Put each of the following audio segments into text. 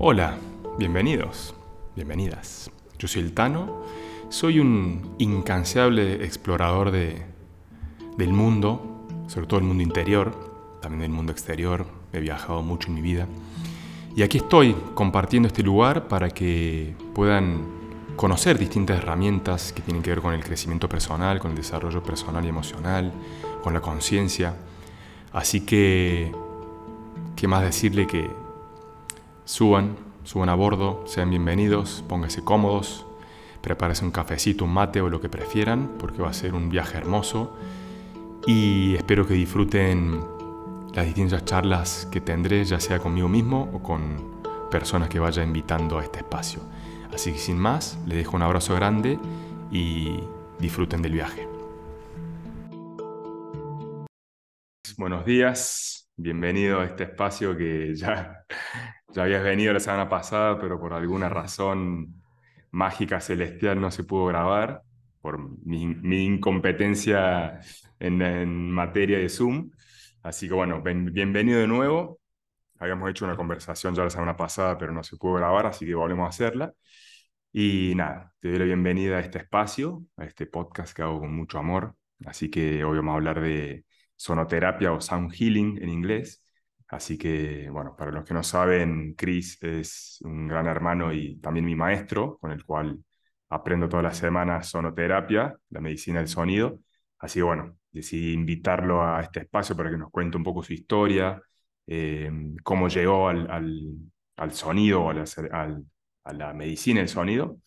Hola, bienvenidos, bienvenidas. Yo soy el Tano, soy un incansable explorador de, del mundo, sobre todo el mundo interior, también del mundo exterior, he viajado mucho en mi vida. Y aquí estoy compartiendo este lugar para que puedan conocer distintas herramientas que tienen que ver con el crecimiento personal, con el desarrollo personal y emocional, con la conciencia. Así que, ¿qué más decirle que suban, suban a bordo, sean bienvenidos, pónganse cómodos, prepárense un cafecito, un mate o lo que prefieran, porque va a ser un viaje hermoso. Y espero que disfruten las distintas charlas que tendré, ya sea conmigo mismo o con personas que vaya invitando a este espacio. Así que sin más, les dejo un abrazo grande y disfruten del viaje. Buenos días, bienvenido a este espacio que ya, ya habías venido la semana pasada, pero por alguna razón mágica celestial no se pudo grabar, por mi, incompetencia en, materia de Zoom. Así que bueno, bienvenido de nuevo. Habíamos hecho una conversación ya la semana pasada, pero no se pudo grabar, así que volvemos a hacerla. Y nada, te doy la bienvenida a este espacio, a este podcast que hago con mucho amor. Así que hoy vamos a hablar de sonoterapia o sound healing en inglés. Así que, bueno, para los que no saben, Chris es un gran hermano y también mi maestro, con el cual aprendo todas las semanas sonoterapia, la medicina del sonido. Así que, bueno, decidí invitarlo a este espacio para que nos cuente un poco su historia, eh, cómo llegó al, al, sonido, al, al, a la medicina del sonido.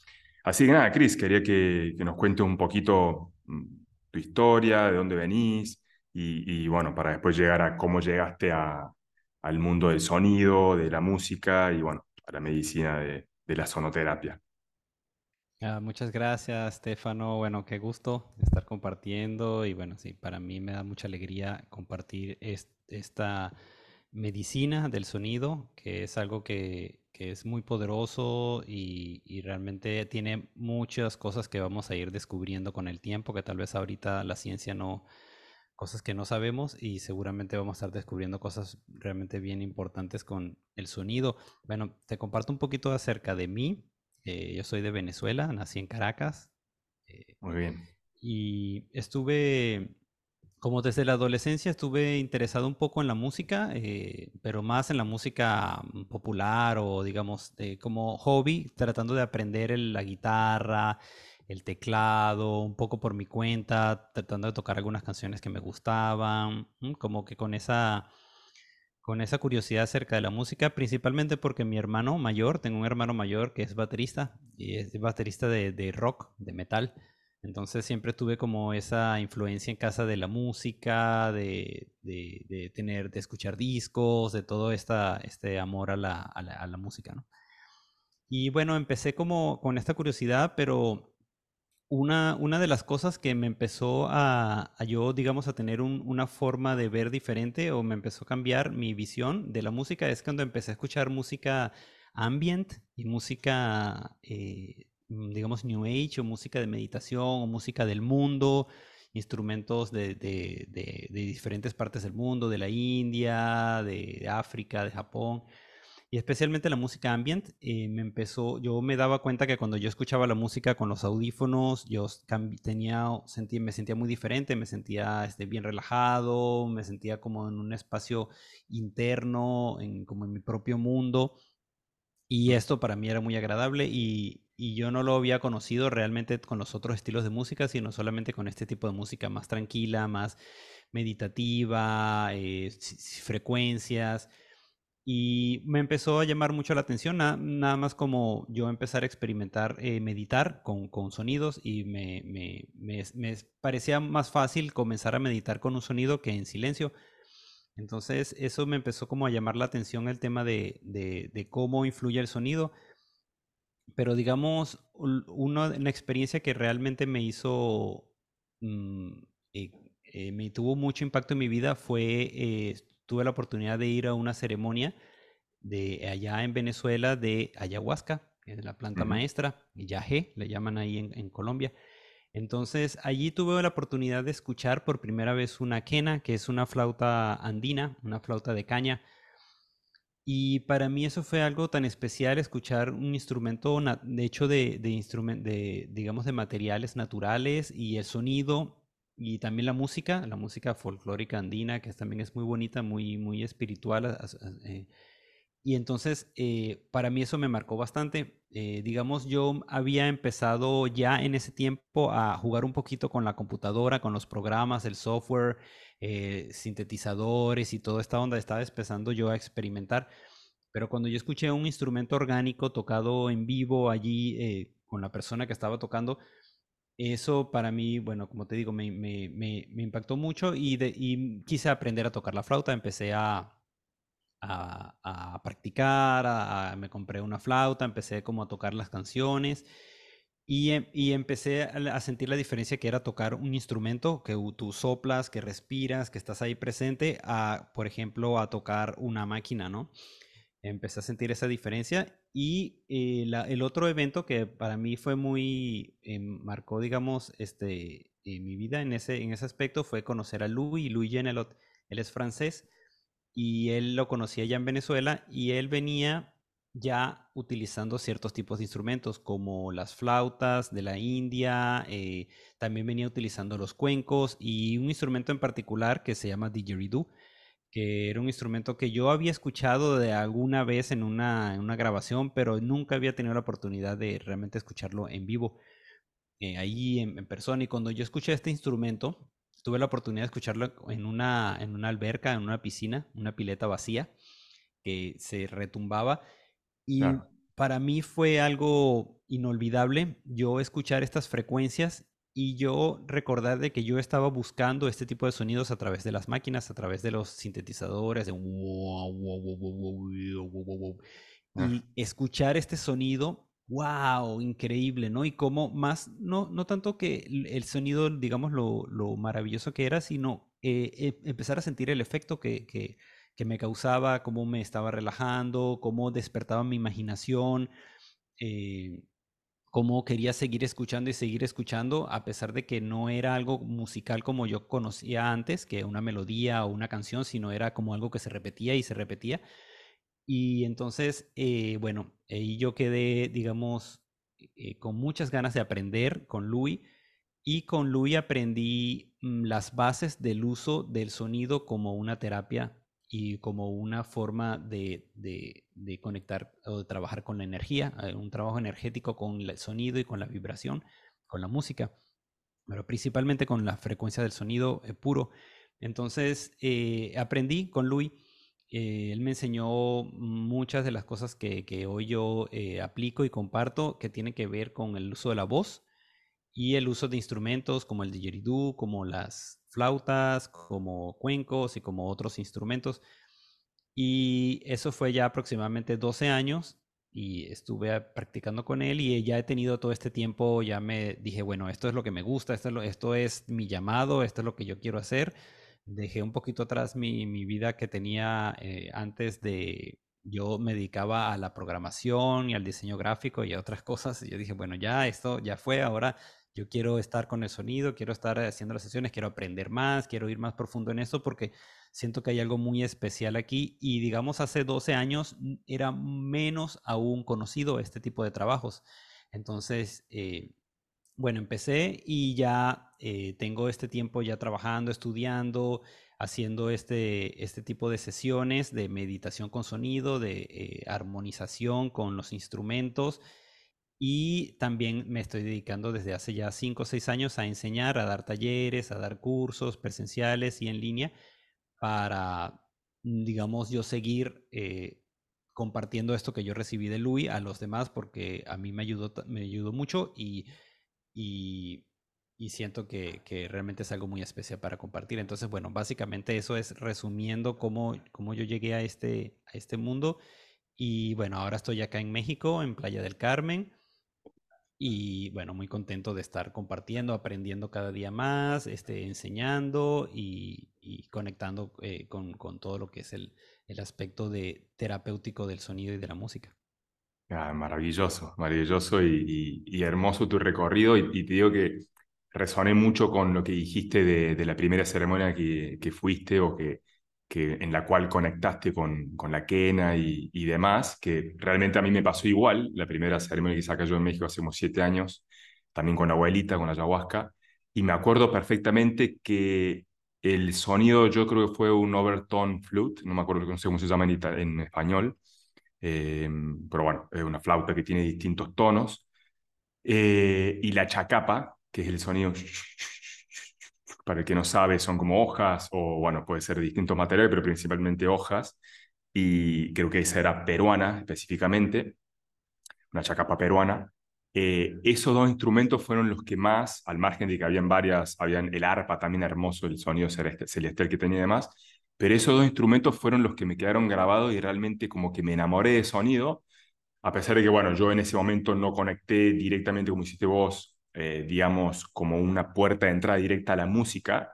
Así que nada, Cris, quería que, que, nos cuente un poquito mm, tu historia, de dónde venís, y, bueno, para después llegar a cómo llegaste a, al mundo del sonido, de la música y bueno, a la medicina de, la sonoterapia. Ah, muchas gracias, Stefano. Bueno, qué gusto estar compartiendo y bueno, sí, para mí me da mucha alegría compartir esta medicina del sonido, que es algo que, que es muy poderoso y, y, realmente tiene muchas cosas que vamos a ir descubriendo con el tiempo, que tal vez ahorita la ciencia no, cosas que no sabemos y seguramente vamos a estar descubriendo cosas realmente bien importantes con el sonido. Bueno, te comparto un poquito acerca de mí. Eh, yo soy de Venezuela, nací en Caracas. Eh, Muy bien. Y estuve, como desde la adolescencia, estuve interesado un poco en la música, eh, pero más en la música popular o digamos como hobby, tratando de aprender la guitarra el teclado, un poco por mi cuenta, tratando de tocar algunas canciones que me gustaban, como que con esa, con esa curiosidad acerca de la música, principalmente porque mi hermano mayor, tengo un hermano mayor que es baterista, y es baterista de, rock, de metal, entonces siempre tuve como esa influencia en casa de la música, de, tener, de escuchar discos, de todo esta, este amor a la, a la música. Y bueno, empecé como con esta curiosidad, pero una, una de las cosas que me empezó a, yo, digamos, a tener una forma de ver diferente o me empezó a cambiar mi visión de la música es cuando empecé a escuchar música ambient y música, eh, digamos, New Age o música de meditación o música del mundo, instrumentos de, de, de diferentes partes del mundo, de la India, de África, de Japón y especialmente la música ambient, eh, me empezó, yo me daba cuenta que cuando yo escuchaba la música con los audífonos, yo tenía, sentí, me sentía muy diferente, me sentía este, bien relajado, me sentía como en un espacio interno, en, como en mi propio mundo. Y esto para mí era muy agradable y, y yo no lo había conocido realmente con los otros estilos de música, sino solamente con este tipo de música más tranquila, más meditativa, eh, frecuencias. Y me empezó a llamar mucho la atención, nada más como yo empezar a experimentar, eh, meditar con, con, sonidos y me, me, me, parecía más fácil comenzar a meditar con un sonido que en silencio. Entonces eso me empezó como a llamar la atención el tema de, de, cómo influye el sonido. Pero digamos, una, experiencia que realmente me hizo, mm, eh, eh, me tuvo mucho impacto en mi vida fue tuve la oportunidad de ir a una ceremonia de allá en Venezuela de ayahuasca, que es la planta maestra, y yagé, le llaman ahí en, Colombia. Entonces, allí tuve la oportunidad de escuchar por primera vez una quena, que es una flauta andina, una flauta de caña. Y para mí eso fue algo tan especial, escuchar un instrumento de hecho de, de, de, digamos, de materiales naturales y el sonido y también la música, la música folclórica andina, que también es muy bonita, muy, muy espiritual. Eh, y entonces, eh, para mí eso me marcó bastante. Eh, digamos, yo había empezado ya en ese tiempo a jugar un poquito con la computadora, con los programas, el software, sintetizadores y toda esta onda. Estaba empezando yo a experimentar. Pero cuando yo escuché un instrumento orgánico tocado en vivo allí con la persona que estaba tocando, eso para mí, bueno, como te digo, me, impactó mucho y, de, quise aprender a tocar la flauta. Empecé a, a, practicar, me compré una flauta, empecé como a tocar las canciones y, em, y, empecé a sentir la diferencia que era tocar un instrumento, que tú soplas, que respiras, que estás ahí presente, a, por ejemplo, a tocar una máquina, ¿no? Empecé a sentir esa diferencia y eh, el otro evento que para mí fue muy, eh, marcó, digamos, este, mi vida en ese, en ese aspecto fue conocer a Louis, Louis Genelot, él es francés, y él lo conocía ya en Venezuela y él venía ya utilizando ciertos tipos de instrumentos como las flautas de la India, eh, también venía utilizando los cuencos y un instrumento en particular que se llama didgeridoo, que era un instrumento que yo había escuchado de alguna vez en una, grabación, pero nunca había tenido la oportunidad de realmente escucharlo en vivo, eh, ahí en persona. Y cuando yo escuché este instrumento, tuve la oportunidad de escucharlo en una, en una alberca, en una piscina, una pileta vacía, que se retumbaba. Y para mí fue algo inolvidable yo escuchar estas frecuencias y yo recordar de que yo estaba buscando este tipo de sonidos a través de las máquinas, a través de los sintetizadores, de y escuchar este sonido wow, increíble, ¿no? Y cómo más, no, no tanto que el sonido, digamos, lo, maravilloso que era, sino eh, eh, empezar a sentir el efecto que, que, me causaba, cómo me estaba relajando, cómo despertaba mi imaginación, eh, cómo quería seguir escuchando y seguir escuchando, a pesar de que no era algo musical como yo conocía antes, que una melodía o una canción, sino era como algo que se repetía y se repetía y entonces, eh, bueno, ahí yo quedé, digamos, eh, con muchas ganas de aprender con Louis. Y con Louis aprendí mm, las bases del uso del sonido como una terapia y como una forma de, de, conectar o de trabajar con la energía, eh, un trabajo energético con el sonido y con la vibración, con la música, pero principalmente con la frecuencia del sonido puro. Entonces aprendí con Louis eh, él me enseñó muchas de las cosas que, hoy yo eh, aplico y comparto que tienen que ver con el uso de la voz y el uso de instrumentos como el didgeridoo, como las flautas, como cuencos y como otros instrumentos. Y eso fue ya aproximadamente 12 años y estuve practicando con él y ya he tenido todo este tiempo, ya me dije, bueno, esto es lo que me gusta, esto es, esto es mi llamado, esto es lo que yo quiero hacer dejé un poquito atrás mi, vida que tenía eh, antes de, yo me dedicaba a la programación y al diseño gráfico y a otras cosas. Y yo dije, bueno, ya esto ya fue, ahora yo quiero estar con el sonido, quiero estar haciendo las sesiones, quiero aprender más, quiero ir más profundo en esto porque siento que hay algo muy especial aquí. Y digamos, hace 12 años era menos aún conocido este tipo de trabajos. Entonces, eh, bueno, empecé y ya eh, tengo este tiempo ya trabajando, estudiando, haciendo este, este tipo de sesiones de meditación con sonido, de eh, armonización con los instrumentos. Y también me estoy dedicando desde hace ya cinco o seis años a enseñar, a dar talleres, a dar cursos presenciales y en línea para, digamos, yo seguir eh, compartiendo esto que yo recibí de Louis a los demás porque a mí me ayudó, me ayudó mucho y y, siento que, realmente es algo muy especial para compartir. Entonces, bueno, básicamente eso es resumiendo cómo, cómo yo llegué a este, a este mundo. Y bueno, ahora estoy acá en México, en Playa del Carmen. Y bueno, muy contento de estar compartiendo, aprendiendo cada día más, este, enseñando y, conectando eh, con, todo lo que es el, el aspecto de terapéutico del sonido y de la música. Ah, maravilloso, maravilloso y, hermoso tu recorrido. Y, te digo que resoné mucho con lo que dijiste de, la primera ceremonia que, fuiste o que que, en la cual conectaste con, con la quena y, y, demás, que realmente a mí me pasó igual. La primera ceremonia que saca yo en México hace unos siete años, también con la abuelita, con la ayahuasca, y me acuerdo perfectamente que el sonido yo creo que fue un overtone flute, no me acuerdo no sé cómo se llama en, en español, eh, pero bueno, es una flauta que tiene distintos tonos, eh, y la chacapa, que es el sonido para el que no sabe, son como hojas, o bueno, puede ser distintos materiales, pero principalmente hojas, y creo que esa era peruana específicamente, una chacapa peruana. Eh, esos dos instrumentos fueron los que más, al margen de que habían varias, habían el arpa también hermoso, el sonido celestial que tenía y demás, pero esos dos instrumentos fueron los que me quedaron grabados y realmente como que me enamoré de sonido, a pesar de que, bueno, yo en ese momento no conecté directamente como hiciste vos eh, digamos, como una puerta de entrada directa a la música,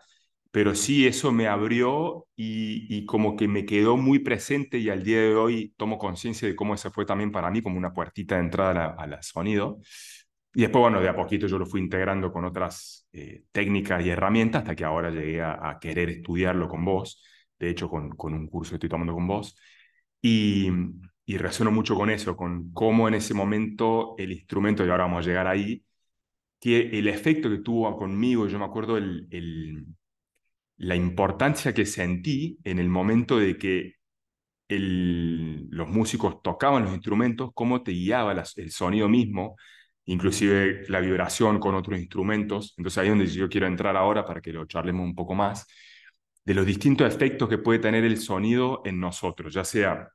pero sí eso me abrió y, como que me quedó muy presente y al día de hoy tomo conciencia de cómo eso fue también para mí como una puertita de entrada al sonido. Y después, bueno, de a poquito yo lo fui integrando con otras eh, técnicas y herramientas hasta que ahora llegué a, querer estudiarlo con vos. De hecho, con, con, un curso que estoy tomando con vos. Y, y resueno mucho con eso, con cómo en ese momento el instrumento, y ahora vamos a llegar ahí, que el efecto que tuvo conmigo, yo me acuerdo el, el, la importancia que sentí en el momento de que el, los músicos tocaban los instrumentos, cómo te guiaba el sonido mismo, inclusive la vibración con otros instrumentos. Entonces ahí es donde yo quiero entrar ahora para que lo charlemos un poco más, de los distintos efectos que puede tener el sonido en nosotros, ya sea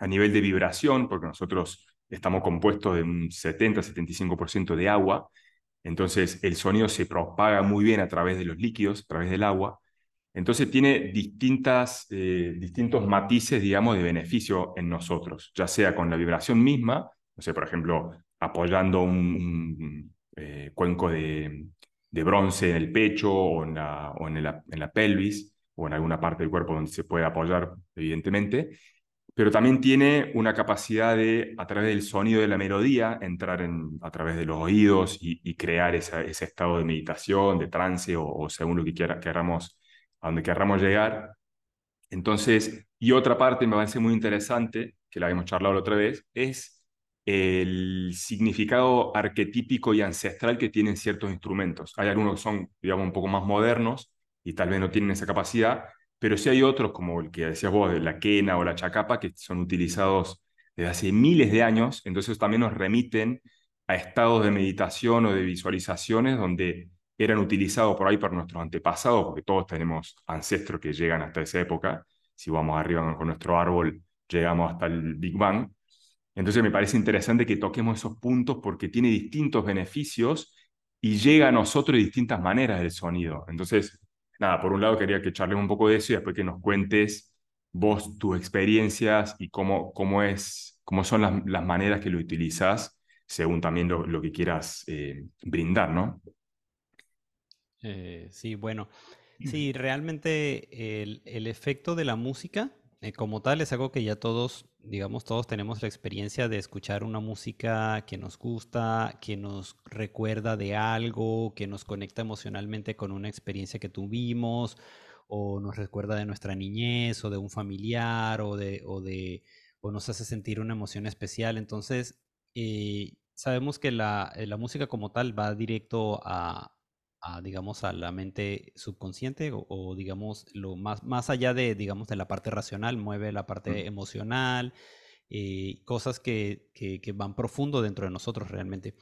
a nivel de vibración, porque nosotros estamos compuestos de un 70-75% de agua, entonces el sonido se propaga muy bien a través de los líquidos, a través del agua. Entonces tiene distintas, eh, distintos matices, digamos, de beneficio en nosotros, ya sea con la vibración misma, no por ejemplo, apoyando un, eh, cuenco de, bronce en el pecho o, en la, o en, la, en la pelvis o en alguna parte del cuerpo donde se puede apoyar, evidentemente, pero también tiene una capacidad de, a través del sonido de la melodía, entrar en, a través de los oídos y, crear ese estado de meditación, de trance o, según lo que quiera, queramos, a donde queramos llegar. Entonces, y otra parte me parece muy interesante, que la habíamos charlado la otra vez, es el significado arquetípico y ancestral que tienen ciertos instrumentos. Hay algunos que son, digamos, un poco más modernos y tal vez no tienen esa capacidad, pero sí hay otros, como el que decías vos, de la quena o la chacapa, que son utilizados desde hace miles de años, entonces también nos remiten a estados de meditación o de visualizaciones donde eran utilizados por ahí por nuestros antepasados, porque todos tenemos ancestros que llegan hasta esa época. Si vamos arriba con nuestro árbol, llegamos hasta el Big Bang. Entonces me parece interesante que toquemos esos puntos porque tiene distintos beneficios y llega a nosotros de distintas maneras el sonido. Entonces, nada, por un lado quería que charlemos un poco de eso y después que nos cuentes vos tus experiencias y cómo, cómo, es, cómo son las, las maneras que lo utilizas según también lo, lo que quieras eh, brindar, ¿no? Eh, sí, bueno, sí, realmente el, el efecto de la música eh, como tal es algo que ya todos, digamos, todos tenemos la experiencia de escuchar una música que nos gusta, que nos recuerda de algo, que nos conecta emocionalmente con una experiencia que tuvimos, o nos recuerda de nuestra niñez, o de un familiar, o de, o de, o nos hace sentir una emoción especial. Entonces, eh, sabemos que la, la música como tal va directo a, digamos, a la mente subconsciente o, digamos, lo más, más allá de, digamos, de la parte racional, mueve la parte emocional, eh, cosas que, que, van profundo dentro de nosotros realmente.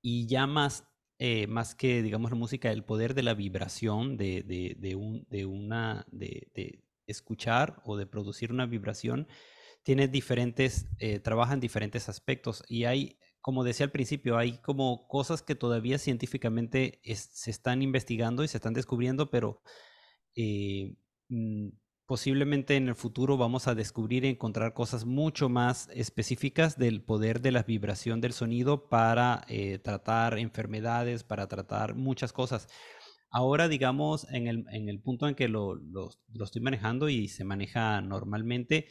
Y ya más, eh, más que, digamos, la música, el poder de la vibración, de, de, de un, de una, de, escuchar o de producir una vibración, tiene diferentes, eh, trabaja en diferentes aspectos y hay como decía al principio, hay como cosas que todavía científicamente se están investigando y se están descubriendo, pero eh, mm, posiblemente en el futuro vamos a descubrir y encontrar cosas mucho más específicas del poder de la vibración del sonido para eh, tratar enfermedades, para tratar muchas cosas. Ahora, digamos, en el, en el punto en que lo, lo, estoy manejando y se maneja normalmente,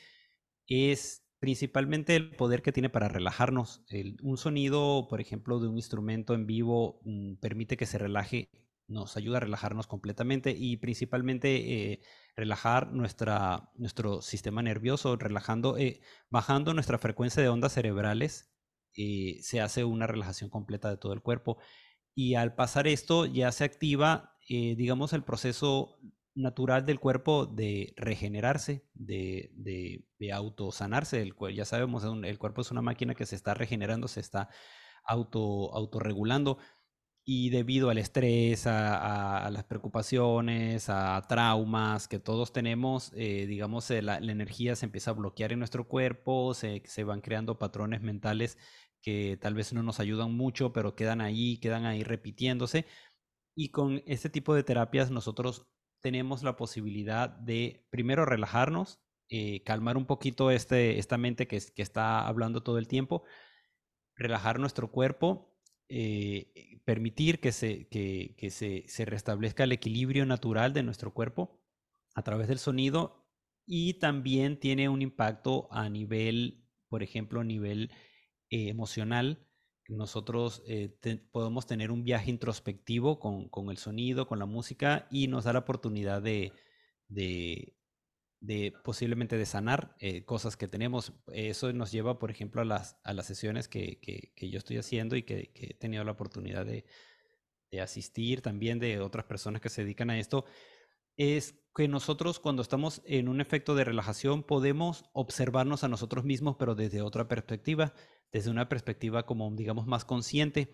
es principalmente el poder que tiene para relajarnos. un sonido, por ejemplo, de un instrumento en vivo mm, permite que se relaje nos ayuda a relajarnos completamente y principalmente eh, relajar nuestra, nuestro sistema nervioso, relajando, eh, bajando nuestra frecuencia de ondas cerebrales, eh, se hace una relajación completa de todo el cuerpo. Y al pasar esto ya se activa, digamos, el proceso natural del cuerpo de regenerarse, de, de, de autosanarse. El, ya sabemos, el cuerpo es una máquina que se está regenerando, se está auto, autorregulando y debido al estrés, a, las preocupaciones, a traumas que todos tenemos, eh, digamos, eh, la, energía se empieza a bloquear en nuestro cuerpo, se, se, van creando patrones mentales que tal vez no nos ayudan mucho, pero quedan ahí, quedan ahí repitiéndose. Y con este tipo de terapias nosotros tenemos la posibilidad de primero relajarnos, eh, calmar un poquito este, esta mente que, está hablando todo el tiempo, relajar nuestro cuerpo eh, permitir que, se, restablezca el equilibrio natural de nuestro cuerpo a través del sonido y también tiene un impacto a nivel, por ejemplo, a nivel eh, emocional. Nosotros eh, podemos tener un viaje introspectivo con, con, el sonido, con la música y nos da la oportunidad de, de, de posiblemente de sanar eh, cosas que tenemos. Eso nos lleva, por ejemplo, a las, a las sesiones que, que, yo estoy haciendo y que, que, he tenido la oportunidad de, de, asistir también de otras personas que se dedican a esto. Es que nosotros cuando estamos en un efecto de relajación podemos observarnos a nosotros mismos, pero desde otra perspectiva, desde una perspectiva como, digamos, más consciente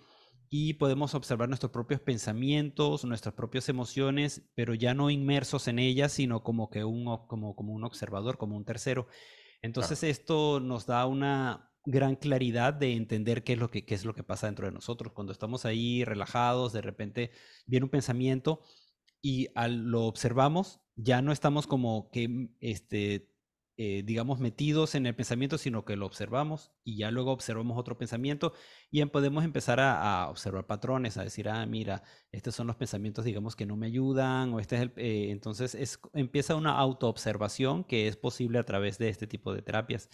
y podemos observar nuestros propios pensamientos, nuestras propias emociones, pero ya no inmersos en ellas, sino como que un, como, como un observador, como un tercero. Entonces esto nos da una gran claridad de entender qué es, lo que, qué es lo que pasa dentro de nosotros. Cuando estamos ahí relajados, de repente viene un pensamiento y al lo observamos, ya no estamos como que este, eh, digamos, metidos en el pensamiento, sino que lo observamos y ya luego observamos otro pensamiento y podemos empezar a, observar patrones, a decir, ah, mira, estos son los pensamientos, digamos, que no me ayudan, o este es el, eh, entonces es, empieza una autoobservación que es posible a través de este tipo de terapias.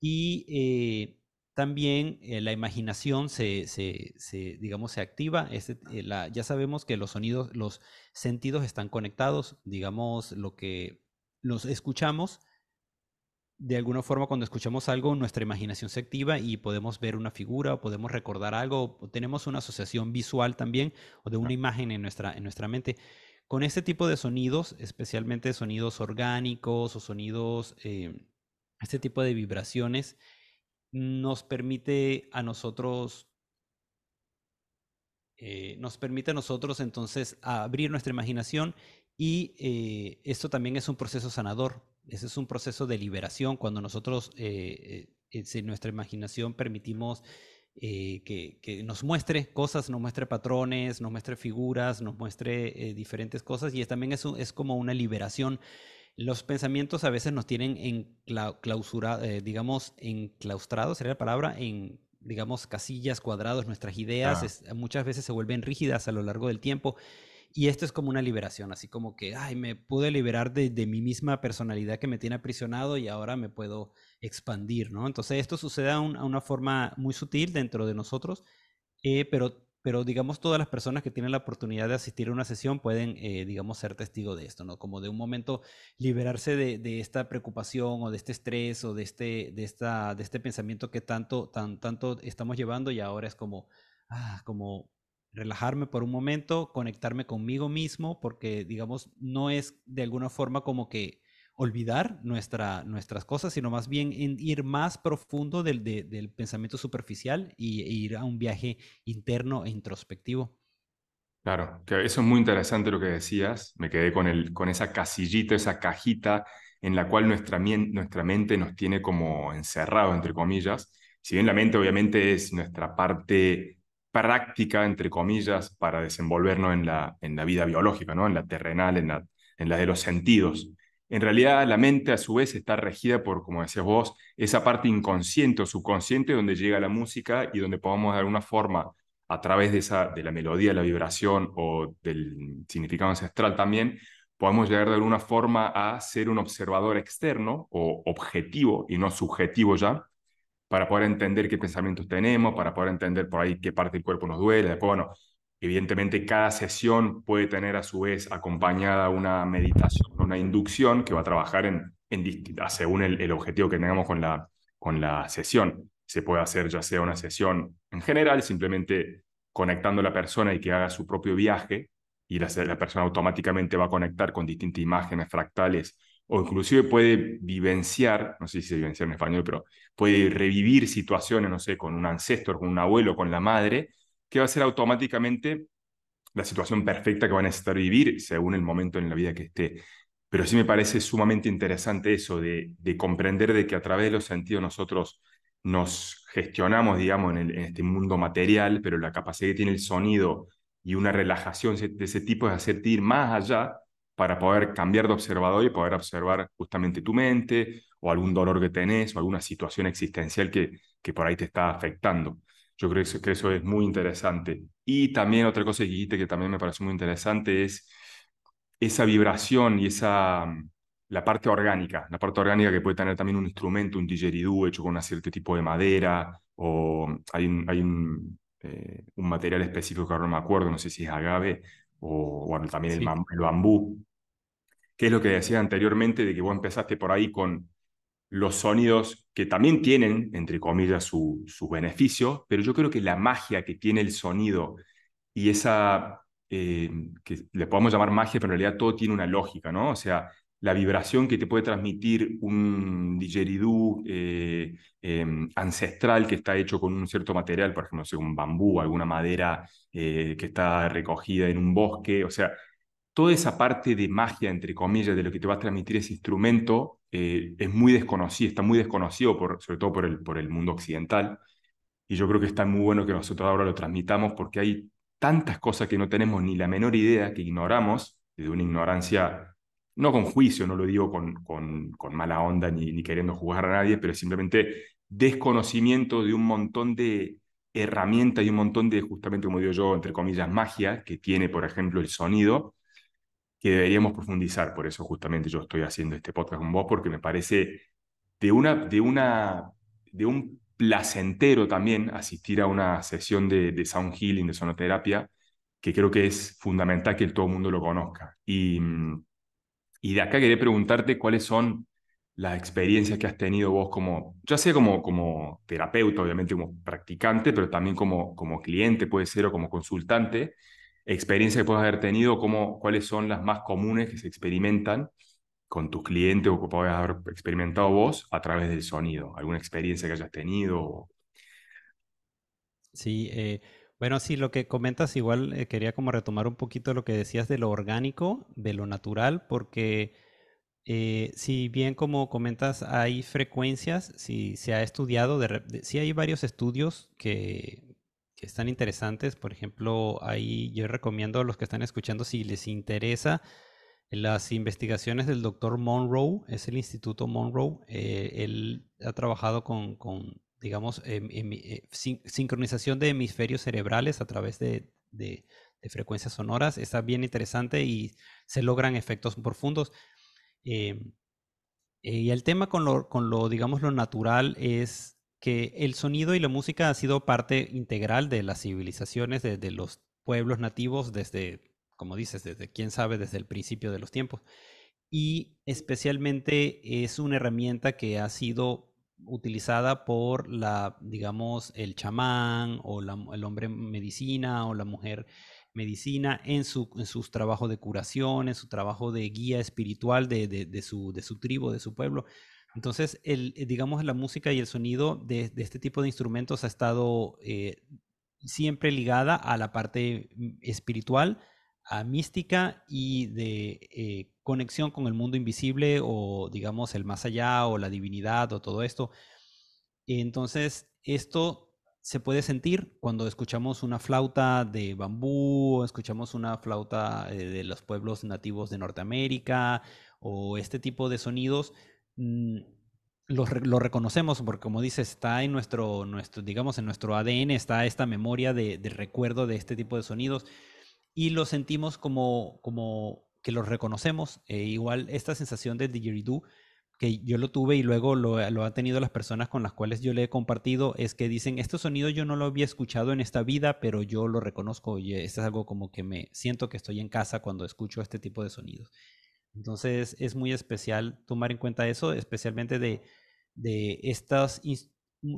Y eh, también la imaginación se, se, se, digamos, se activa. Este, la, ya sabemos que los sonidos, los sentidos están conectados, digamos, lo que los escuchamos de alguna forma cuando escuchamos algo, nuestra imaginación se activa y podemos ver una figura o podemos recordar algo, o tenemos una asociación visual también o de una imagen en nuestra, en nuestra mente. Con este tipo de sonidos, especialmente sonidos orgánicos o sonidos, eh, este tipo de vibraciones, nos permite a nosotros, eh, nos permite a nosotros entonces abrir nuestra imaginación y eh, esto también es un proceso sanador ese es un proceso de liberación cuando nosotros eh, eh, en nuestra imaginación permitimos eh, que, nos muestre cosas, nos muestre patrones, nos muestre figuras, nos muestre diferentes cosas y también es, es como una liberación. Los pensamientos a veces nos tienen en clausura, digamos, enclaustrados, sería la palabra, en digamos, casillas, cuadrados, nuestras ideas muchas veces se vuelven rígidas a lo largo del tiempo y esto es como una liberación, así como que, ay, me pude liberar de, mi misma personalidad que me tiene aprisionado y ahora me puedo expandir, ¿no? Entonces esto sucede a, una forma muy sutil dentro de nosotros, eh, pero, pero digamos todas las personas que tienen la oportunidad de asistir a una sesión pueden, eh, digamos, ser testigo de esto, ¿no? Como de un momento liberarse de, esta preocupación o de este estrés o de este, de esta, de este pensamiento que tanto, tan, tanto estamos llevando y ahora es como, ah, como relajarme por un momento, conectarme conmigo mismo, porque digamos, no es de alguna forma como que olvidar nuestra, nuestras cosas, sino más bien ir más profundo del, del pensamiento superficial y, e ir a un viaje interno e introspectivo. Claro, que eso es muy interesante lo que decías. Me quedé con, el, con esa casillita, esa cajita en la cual nuestra, nuestra mente nos tiene como encerrado, entre comillas. Si bien la mente obviamente es nuestra parte práctica, entre comillas, para desenvolvernos en la, en la vida biológica, ¿no? en la terrenal, en la, en la de los sentidos. En realidad, la mente a su vez está regida por, como decías vos, esa parte inconsciente o subconsciente donde llega la música y donde podemos de alguna forma, a través de, esa, de la melodía, la vibración o del significado ancestral también, podemos llegar de alguna forma a ser un observador externo o objetivo y no subjetivo ya, para poder entender qué pensamientos tenemos, para poder entender por ahí qué parte del cuerpo nos duele. Después, bueno, Evidentemente, cada sesión puede tener a su vez acompañada una meditación, una inducción que va a trabajar en, en según el, objetivo que tengamos con la, con la sesión. Se puede hacer ya sea una sesión en general, simplemente conectando a la persona y que haga su propio viaje, y la, la persona automáticamente va a conectar con distintas imágenes fractales o inclusive puede vivenciar, no sé si se vivenciar en español, pero puede revivir situaciones, no sé, con un ancestro, con un abuelo, con la madre, que va a ser automáticamente la situación perfecta que va a necesitar vivir según el momento en la vida que esté. Pero sí me parece sumamente interesante eso de, de comprender de que a través de los sentidos nosotros nos gestionamos, digamos, en, en, este mundo material, pero la capacidad que tiene el sonido y una relajación de ese tipo es hacerte ir más allá para poder cambiar de observador y poder observar justamente tu mente o algún dolor que tenés o alguna situación existencial que, que por ahí te está afectando. Yo creo que eso, es muy interesante. Y también otra cosa que dijiste que también me parece muy interesante es esa vibración y esa la parte orgánica, la parte orgánica que puede tener también un instrumento, un didgeridoo hecho con un cierto tipo de madera, o hay un, hay un, eh, un material específico que ahora no me acuerdo, no sé si es agave, o bueno, también el, el, bambú, que es lo que decía anteriormente, de que vos empezaste por ahí con los sonidos que también tienen, entre comillas, sus su beneficios, pero yo creo que la magia que tiene el sonido y esa, eh, que le podemos llamar magia, pero en realidad todo tiene una lógica, ¿no? O sea, la vibración que te puede transmitir un didgeridoo eh, em, ancestral que está hecho con un cierto material, por ejemplo, un bambú, alguna madera eh, que está recogida en un bosque, o sea, toda esa parte de magia, entre comillas, de lo que te va a transmitir ese instrumento, eh, es muy desconocido, está muy desconocido, por, sobre todo por el, por el mundo occidental, y yo creo que está muy bueno que nosotros ahora lo transmitamos porque hay tantas cosas que no tenemos ni la menor idea, que ignoramos, de una ignorancia no con juicio, no lo digo con, con, mala onda ni, ni, queriendo jugar a nadie, pero simplemente desconocimiento de un montón de herramientas y un montón de, justamente como digo yo, entre comillas, magia que tiene, por ejemplo, el sonido, que deberíamos profundizar. Por eso justamente yo estoy haciendo este podcast con vos, porque me parece de, una, de, una, de un placentero también asistir a una sesión de, de sound healing, de sonoterapia, que creo que es fundamental que todo el mundo lo conozca. Y y de acá quería preguntarte cuáles son las experiencias que has tenido vos como, ya sea como, como terapeuta, obviamente como practicante, pero también como, como cliente puede ser o como consultante, experiencias que puedes haber tenido, como, cuáles son las más comunes que se experimentan con tus clientes o que puedes haber experimentado vos a través del sonido, alguna experiencia que hayas tenido. Sí, eh, bueno, sí, lo que comentas igual eh, quería como retomar un poquito lo que decías de lo orgánico, de lo natural, porque eh, si bien como comentas hay frecuencias, si se ha estudiado, de, si hay varios estudios que, están interesantes, por ejemplo, ahí yo recomiendo a los que están escuchando si les interesa las investigaciones del doctor Monroe, es el Instituto Monroe, eh, él ha trabajado con, con digamos, em, eh, sincronización de hemisferios cerebrales a través de, frecuencias sonoras. Está bien interesante y se logran efectos profundos. Em, eh, y el tema con lo, con lo, digamos, lo natural es que el sonido y la música ha sido parte integral de las civilizaciones, de, los pueblos nativos desde, como dices, desde quién sabe, desde el principio de los tiempos. Y especialmente es una herramienta que ha sido utilizada por la, digamos, el chamán o el hombre medicina o la mujer medicina en, su, en sus trabajos de curación, en su trabajo de guía espiritual de, su, de su tribu, de su pueblo. Entonces, el, eh, digamos, la música y el sonido de, este tipo de instrumentos ha estado eh, siempre ligada a la parte mm, espiritual, a mística y de eh, conexión con el mundo invisible o digamos el más allá o la divinidad o todo esto. Entonces, esto se puede sentir cuando escuchamos una flauta de bambú, escuchamos una flauta de los pueblos nativos de Norteamérica o este tipo de sonidos. Mm, lo, reconocemos porque como dices, está en nuestro, nuestro, digamos, en nuestro ADN, está esta memoria de, recuerdo de este tipo de sonidos y lo sentimos como, como que los reconocemos. E igual esta sensación de didgeridoo, que yo lo tuve y luego lo, lo han tenido las personas con las cuales yo le he compartido, es que dicen, este sonido yo no lo había escuchado en esta vida, pero yo lo reconozco y esto es algo como que me siento que estoy en casa cuando escucho este tipo de sonidos. Entonces es muy especial tomar en cuenta eso, especialmente de, de estos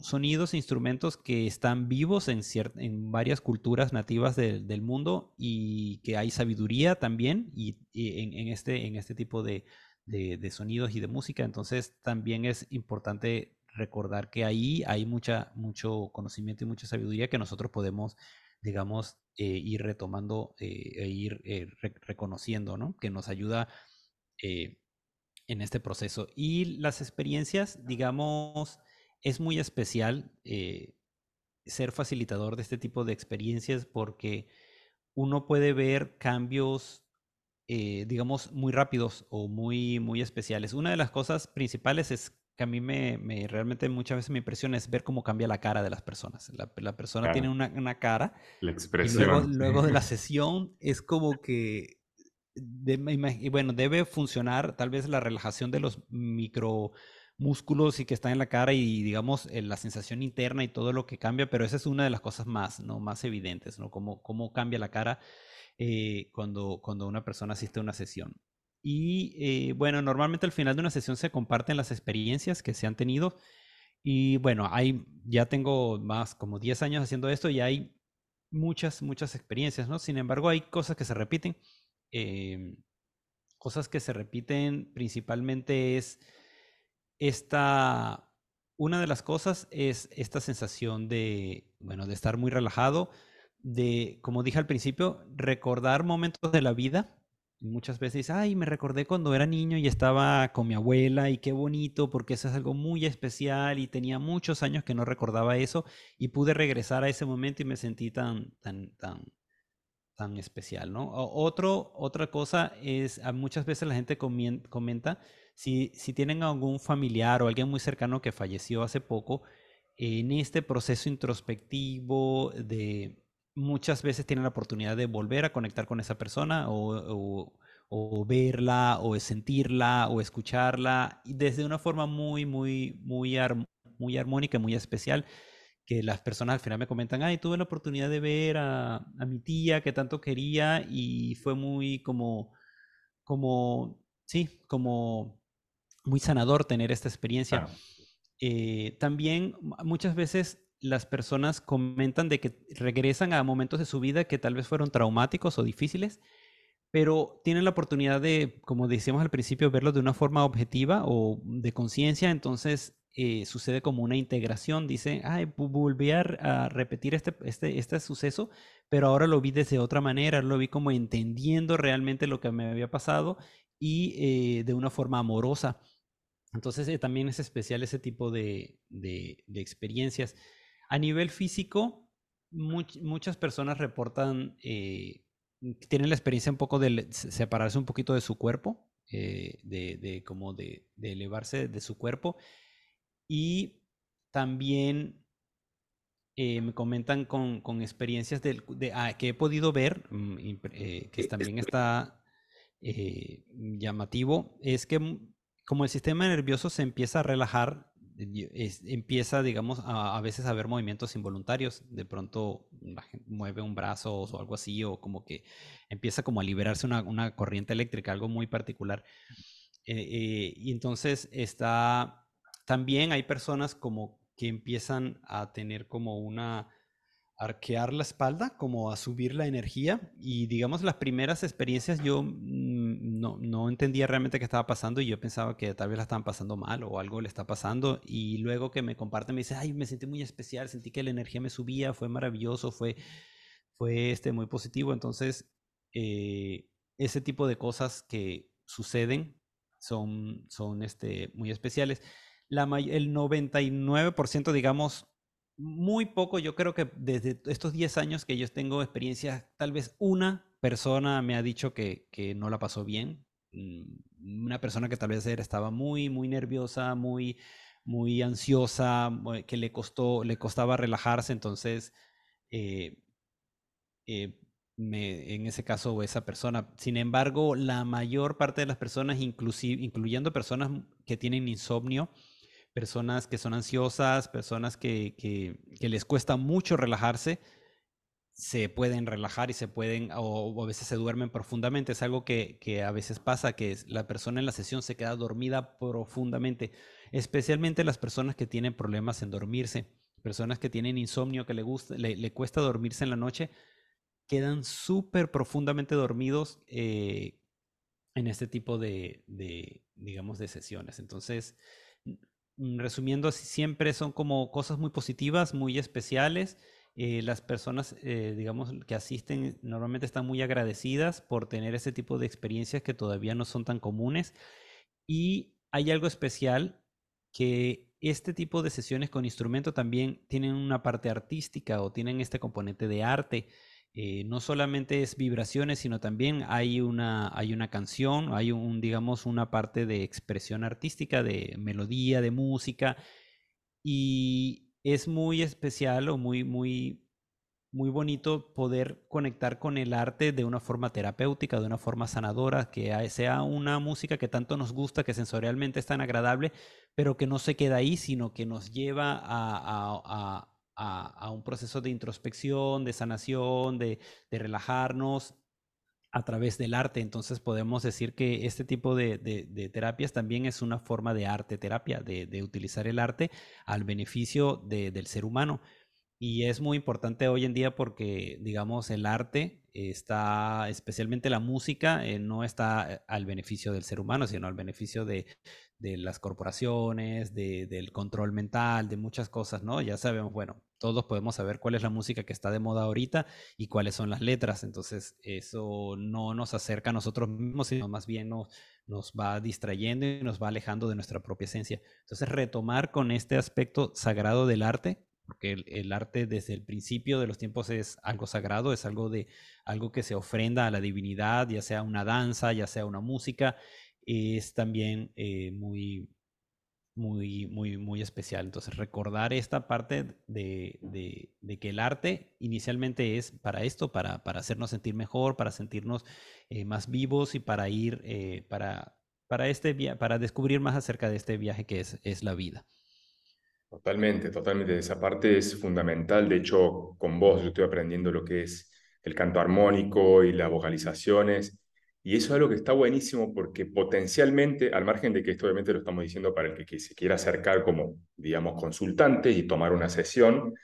sonidos e instrumentos que están vivos en, en varias culturas nativas del mundo y que hay sabiduría también y, en, este, en este tipo de, de, sonidos y de música. Entonces también es importante recordar que ahí hay mucha, mucho conocimiento y mucha sabiduría que nosotros podemos, digamos, eh, ir retomando eh, e ir eh, reconociendo, ¿no? Que nos ayuda eh, en este proceso. Y las experiencias, digamos, es muy especial eh, ser facilitador de este tipo de experiencias porque uno puede ver cambios, eh, digamos, muy rápidos o muy, muy especiales. Una de las cosas principales es que a mí me, realmente muchas veces me impresiona es ver cómo cambia la cara de las personas. La, persona tiene una, una, cara. La expresión. Y luego, de la sesión es como que bueno, debe funcionar tal vez la relajación de los micromúsculos y que están en la cara y digamos eh, la sensación interna y todo lo que cambia, pero esa es una de las cosas más, ¿no? más evidentes, ¿no? Cómo, cómo cambia la cara eh, cuando, cuando una persona asiste a una sesión. Y eh, bueno, normalmente al final de una sesión se comparten las experiencias que se han tenido. Y bueno, hay, ya tengo más como 10 años haciendo esto y hay muchas, muchas experiencias, ¿no? Sin embargo, hay cosas que se repiten. Em, cosas que se repiten principalmente es esta, una de las cosas es esta sensación de, bueno, de estar muy relajado, de, como dije al principio, recordar momentos de la vida. Muchas veces, ay, me recordé cuando era niño y estaba con mi abuela y qué bonito, porque eso es algo muy especial y tenía muchos años que no recordaba eso y pude regresar a ese momento y me sentí tan, tan, tan, tan especial, ¿no? Otro, otra cosa es, muchas veces la gente comenta, si, si tienen algún familiar o alguien muy cercano que falleció hace poco, en este proceso introspectivo de muchas veces tienen la oportunidad de volver a conectar con esa persona o, o, verla o sentirla o escucharla desde una forma muy, muy, muy, muy armónica, muy especial que las personas al final me comentan, ay, tuve la oportunidad de ver a, a, mi tía que tanto quería y fue muy como, como, sí, como muy sanador tener esta experiencia. Eh, también muchas veces las personas comentan de que regresan a momentos de su vida que tal vez fueron traumáticos o difíciles, pero tienen la oportunidad de, como decíamos al principio, verlo de una forma objetiva o de conciencia, entonces eh, sucede como una integración. Dice, ay, volví a, repetir este, este, este suceso, pero ahora lo vi desde otra manera, lo vi como entendiendo realmente lo que me había pasado y eh, de una forma amorosa. Entonces eh, también es especial ese tipo de, de, experiencias. A nivel físico, muchas personas reportan, tienen la experiencia un poco de separarse un poquito de su cuerpo, de, de, como de, de elevarse de su cuerpo y también eh, me comentan con, con experiencias de, ah, que he podido ver, mm, eh, que también está eh, llamativo, es que mm, como el sistema nervioso se empieza a relajar, empieza, digamos, a, a, veces a ver movimientos involuntarios. De pronto mueve un brazo o algo así, o como que empieza como a liberarse una, una corriente eléctrica, algo muy particular. y entonces está también hay personas como que empiezan a tener como una arquear la espalda, como a subir la energía. Y digamos, las primeras experiencias yo mm, no, no, entendía realmente qué estaba pasando y yo pensaba que tal vez la estaban pasando mal o algo le está pasando. Y luego que me comparten, me dice, ay, me sentí muy especial, sentí que la energía me subía, fue maravilloso, fue, fue este, muy positivo. Entonces, eh, ese tipo de cosas que suceden son, son este, muy especiales la, el 99%, digamos, muy poco, yo creo que desde estos 10 años que yo tengo experiencia, tal vez una persona me ha dicho que, que no la pasó bien. Mm, una persona que tal vez estaba muy, muy nerviosa, muy, muy ansiosa, que le costó, le costaba relajarse, entonces eh, eh, en ese caso esa persona. Sin embargo, la mayor parte de las personas, inclusive, incluyendo personas que tienen insomnio, personas que son ansiosas, personas que, que, les cuesta mucho relajarse, se pueden relajar y se pueden, o, a veces se duermen profundamente. Es algo que, que, a veces pasa, que la persona en la sesión se queda dormida profundamente, especialmente las personas que tienen problemas en dormirse, personas que tienen insomnio, que le, gusta, le cuesta dormirse en la noche quedan súper profundamente dormidos eh, en este tipo de, digamos, de sesiones. Entonces, resumiendo, siempre son como cosas muy positivas, muy especiales. Eh, las personas, eh, digamos, que asisten normalmente están muy agradecidas por tener ese tipo de experiencias que todavía no son tan comunes. Y hay algo especial que este tipo de sesiones con instrumento también tienen una parte artística o tienen este componente de arte. Eh, no solamente es vibraciones, sino también hay una, hay una canción, hay un, digamos, una parte de expresión artística, de melodía, de música, y es muy especial o muy, muy, muy bonito poder conectar con el arte de una forma terapéutica, de una forma sanadora, que sea una música que tanto nos gusta, que sensorialmente es tan agradable, pero que no se queda ahí, sino que nos lleva a a, un proceso de introspección, de sanación, de, relajarnos a través del arte. Entonces podemos decir que este tipo de, terapias también es una forma de arte terapia, de, utilizar el arte al beneficio del ser humano. Y es muy importante hoy en día porque, digamos, el arte está, especialmente la música, eh, no está al beneficio del ser humano, sino al beneficio de, las corporaciones, de, del control mental, de muchas cosas, ¿no? Ya sabemos, bueno, todos podemos saber cuál es la música que está de moda ahorita y cuáles son las letras, entonces eso no nos acerca a nosotros mismos, sino más bien nos, nos va distrayendo y nos va alejando de nuestra propia esencia. Entonces retomar con este aspecto sagrado del arte, porque el, arte desde el principio de los tiempos es algo sagrado, es algo de algo que se ofrenda a la divinidad, ya sea una danza, ya sea una música, es también eh, muy, muy, muy, muy especial. Entonces, recordar esta parte de, de, que el arte inicialmente es para esto, para, para hacernos sentir mejor, para sentirnos eh, más vivos y para ir, eh, para, para, este para descubrir más acerca de este viaje que es, es la vida. Totalmente, totalmente. Esa parte es fundamental. De hecho, con vos yo estoy aprendiendo lo que es el canto armónico y las vocalizaciones y eso es algo que está buenísimo porque potencialmente, al margen de que esto obviamente lo estamos diciendo para el que, se quiera acercar como, digamos, consultante y tomar una sesión,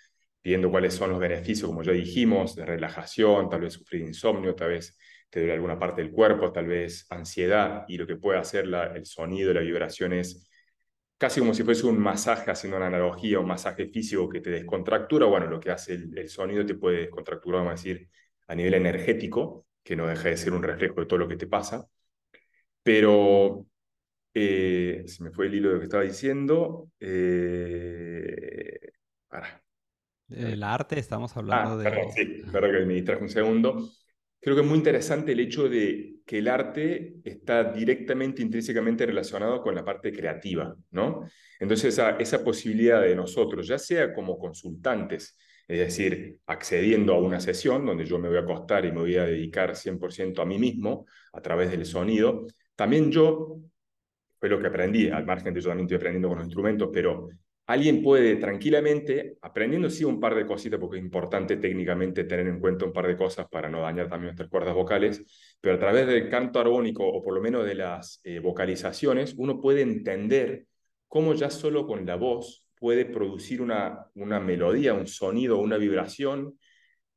viendo cuáles son los beneficios, como ya dijimos, de relajación, tal vez sufrir insomnio, tal vez te duele alguna parte del cuerpo, tal vez ansiedad, y lo que puede hacer la, el sonido, la vibración es casi como si fuese un masaje, haciendo una analogía, un masaje físico que te descontractura, bueno, lo que hace el, el sonido te puede descontracturar, vamos a decir, a nivel energético, que no deja de ser un reflejo de todo lo que te pasa. Pero eh, se me fue el hilo de lo que estaba diciendo. Eh, El arte, estamos hablando ah, de... Perdón, sí, perdón que me distraje un segundo. Creo que es muy interesante el hecho de que el arte está directamente, intrínsecamente relacionado con la parte creativa, ¿no? Entonces, esa, esa posibilidad de nosotros, ya sea como consultantes, es decir, accediendo a una sesión donde yo me voy a acostar y me voy a dedicar 100% a mí mismo a través del sonido. También yo, fue lo que aprendí, al margen de yo también estoy aprendiendo con los instrumentos, pero alguien puede tranquilamente, aprendiendo sí un par de cositas, porque es importante técnicamente tener en cuenta un par de cosas para no dañar también nuestras cuerdas vocales, pero a través del canto armónico o por lo menos de las eh, vocalizaciones, uno puede entender cómo ya solo con la voz puede producir una, una melodía, un sonido, una vibración,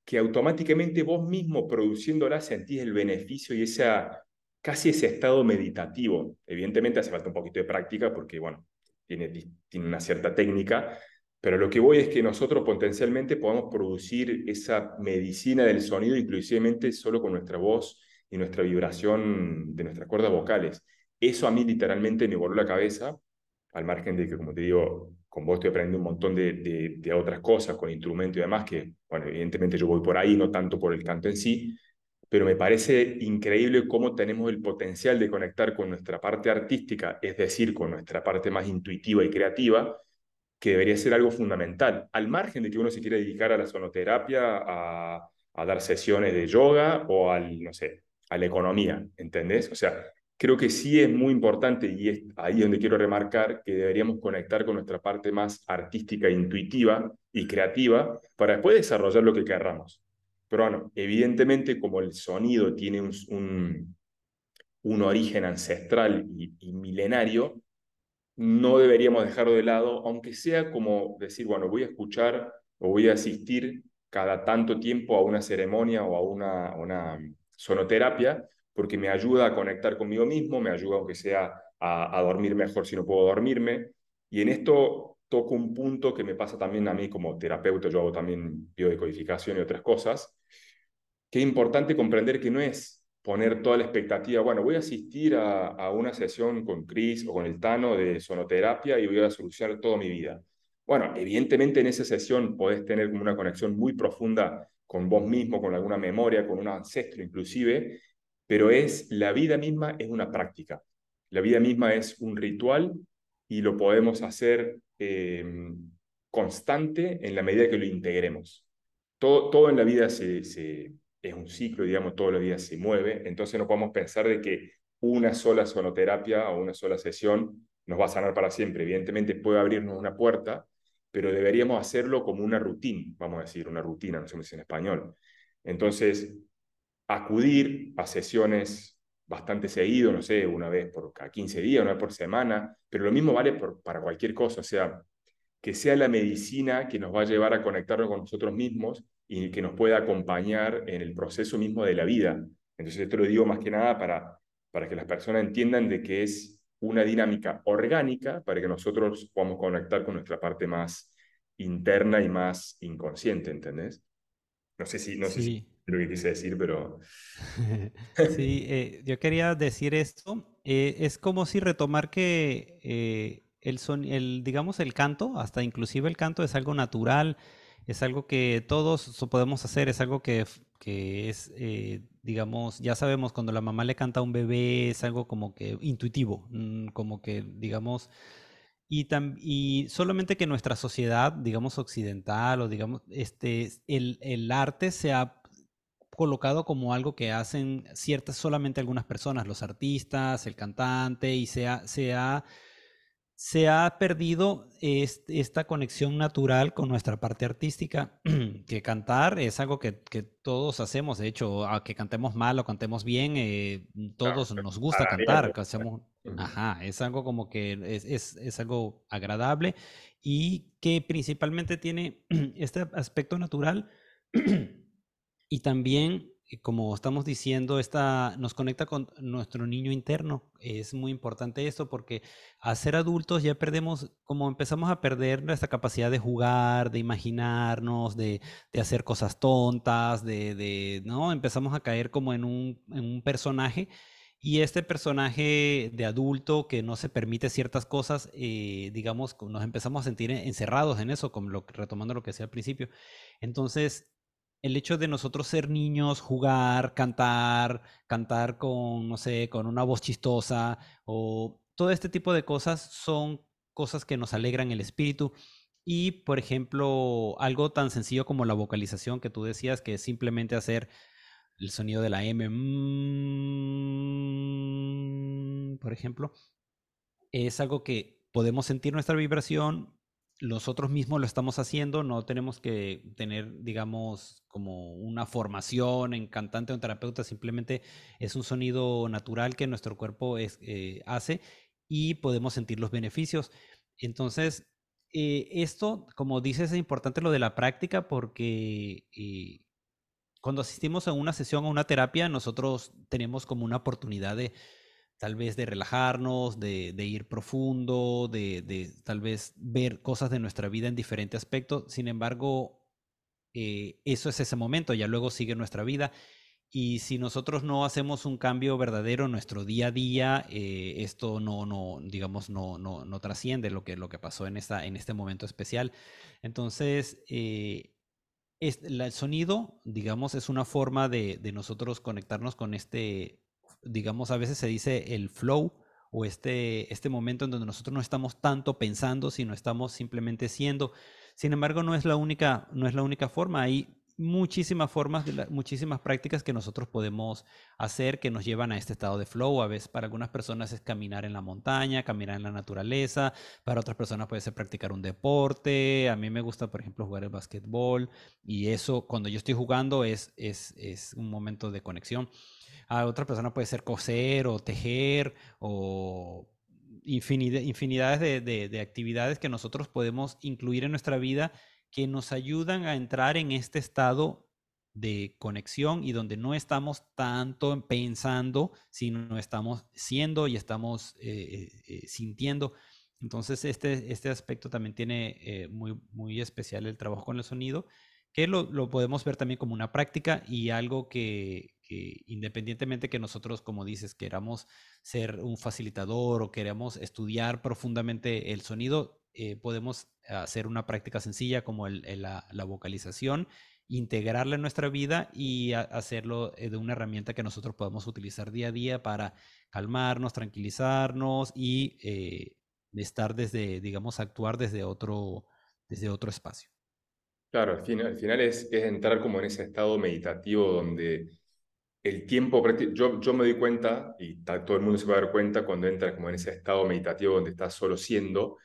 que automáticamente vos mismo produciéndola sentís el beneficio y esa, casi ese estado meditativo. Evidentemente hace falta un poquito de práctica porque, bueno, tiene, tiene una cierta técnica, pero lo que voy es que nosotros potencialmente podamos producir esa medicina del sonido inclusivamente solo con nuestra voz y nuestra vibración de nuestras cuerdas vocales. Eso a mí literalmente me voló la cabeza, al margen de que, como te digo, con vos estoy aprendiendo un montón de, de, otras cosas, con instrumentos y demás, que, bueno, evidentemente yo voy por ahí, no tanto por el canto en sí, pero me parece increíble cómo tenemos el potencial de conectar con nuestra parte artística, es decir, con nuestra parte más intuitiva y creativa, que debería ser algo fundamental, al margen de que uno se quiera dedicar a la sonoterapia, a, dar sesiones de yoga o al, no sé, a la economía, ¿entendés? O sea, creo que sí es muy importante y es ahí donde quiero remarcar que deberíamos conectar con nuestra parte más artística, intuitiva y creativa para después desarrollar lo que querramos. Pero bueno, evidentemente como el sonido tiene un, un, origen ancestral y, milenario, no deberíamos dejarlo de lado, aunque sea como decir, bueno, voy a escuchar o voy a asistir cada tanto tiempo a una ceremonia o a una, una sonoterapia, porque me ayuda a conectar conmigo mismo, me ayuda aunque sea a, dormir mejor si no puedo dormirme. Y en esto toco un punto que me pasa también a mí como terapeuta, yo hago también biodecodificación y otras cosas, que es importante comprender que no es poner toda la expectativa, bueno, voy a asistir a, una sesión con Chris o con el Tano de sonoterapia y voy a solucionar toda mi vida. Bueno, evidentemente en esa sesión podés tener como una conexión muy profunda con vos mismo, con alguna memoria, con un ancestro inclusive, pero es la vida misma es una práctica. La vida misma es un ritual y lo podemos hacer em, constante en la medida que lo integremos. Todo, todo en la vida se, es un ciclo, digamos, toda la vida se mueve, entonces no podemos pensar de que una sola sonoterapia o una sola sesión nos va a sanar para siempre. Evidentemente puede abrirnos una puerta, pero deberíamos hacerlo como una rutina, vamos a decir, una rutina, no sé cómo en español. Entonces, acudir a sesiones bastante seguido, no sé, una vez por cada 15 días, una vez por semana, pero lo mismo vale para cualquier cosa, o sea, que sea la medicina que nos va a llevar a conectarnos con nosotros mismos y que nos pueda acompañar en el proceso mismo de la vida. Entonces, esto lo digo más que nada para, para que las personas entiendan de que es una dinámica orgánica para que nosotros podamos conectar con nuestra parte más interna y más inconsciente, ¿entendés? No sé si, no sé si lo que quise decir, pero... sí, eh, yo quería decir esto. Eh, es como si retomar que eh, el, son, el, digamos, el canto, hasta inclusive el canto es algo natural, es algo que todos podemos hacer, es algo que, que es, digamos, ya sabemos, cuando la mamá le canta a un bebé, es algo como que intuitivo, mm, como que, digamos, y, y solamente que nuestra sociedad, digamos, occidental o digamos, este, el, el arte se ha colocado como algo que hacen ciertas solamente algunas personas, los artistas, el cantante, y se ha, se ha, se ha perdido esta conexión natural con nuestra parte artística, que cantar es algo que, que, todos hacemos, de hecho, a que cantemos mal o cantemos bien, eh, todos nos gusta cantar, hacemos, ajá, es algo como que es, es, es algo agradable y que principalmente tiene este aspecto natural Y también, eh, como estamos diciendo, esta, nos conecta con nuestro niño interno. Es muy importante esto porque a ser adultos ya perdemos, como empezamos a perder nuestra capacidad de jugar, de imaginarnos, de, de hacer cosas tontas, de, de, ¿no? Empezamos a caer como en un, en un personaje. Y este personaje de adulto que no se permite ciertas cosas, eh, digamos, nos empezamos a sentir encerrados en eso, como lo, retomando lo que decía al principio. Entonces, el hecho de nosotros ser niños, jugar, cantar, cantar con, no sé, con una voz chistosa o todo este tipo de cosas son cosas que nos alegran el espíritu. Y, por ejemplo, algo tan sencillo como la vocalización que tú decías, que es simplemente hacer el sonido de la M, mm, por ejemplo, es algo que podemos sentir nuestra vibración, nosotros mismos lo estamos haciendo, no tenemos que tener, digamos, como una formación en cantante o en terapeuta, simplemente es un sonido natural que nuestro cuerpo eh, hace y podemos sentir los beneficios. Entonces, eh, esto, como dices, es importante lo de la práctica porque eh, cuando asistimos a una sesión o una terapia, nosotros tenemos como una oportunidad de tal vez de relajarnos, de, ir profundo, de, tal vez ver cosas de nuestra vida en diferentes aspectos. Sin embargo, eh, eso es ese momento, ya luego sigue nuestra vida. Y si nosotros no hacemos un cambio verdadero en nuestro día a día, eh, esto no, no, digamos, no, no, no trasciende lo que, lo que pasó en, esta, en este momento especial. Entonces, eh, el sonido, digamos, es una forma de, de nosotros conectarnos con este digamos, a veces se dice el flow o este, este momento en donde nosotros no estamos tanto pensando, sino estamos simplemente siendo. Sin embargo, no es la única, no es la única forma. Hay muchísimas formas, muchísimas prácticas que nosotros podemos hacer que nos llevan a este estado de flow. A veces para algunas personas es caminar en la montaña, caminar en la naturaleza, para otras personas puede ser practicar un deporte. A mí me gusta, por ejemplo, jugar el básquetbol y eso cuando yo estoy jugando es, es, es un momento de conexión. A otras personas puede ser coser o tejer o infinidad, infinidades de, de, de actividades que nosotros podemos incluir en nuestra vida que nos ayudan a entrar en este estado de conexión y donde no estamos tanto pensando, sino estamos siendo y estamos eh, eh, eh, sintiendo. Entonces, este, este aspecto también tiene muy, muy especial el trabajo con el sonido, que lo, lo podemos ver también como una práctica y algo que, que, independientemente que nosotros, como dices, queramos ser un facilitador o queramos estudiar profundamente el sonido, eh, podemos hacer una práctica sencilla como la, vocalización, integrarla en nuestra vida y hacerlo eh, de una herramienta que nosotros podemos utilizar día a día para calmarnos, tranquilizarnos y eh, estar desde, digamos, actuar desde otro, desde otro espacio. Claro, al final, al final es, entrar como en ese estado meditativo donde el tiempo, yo, yo me doy cuenta, y todo el mundo se va a dar cuenta cuando entras como en ese estado meditativo donde estás solo siendo,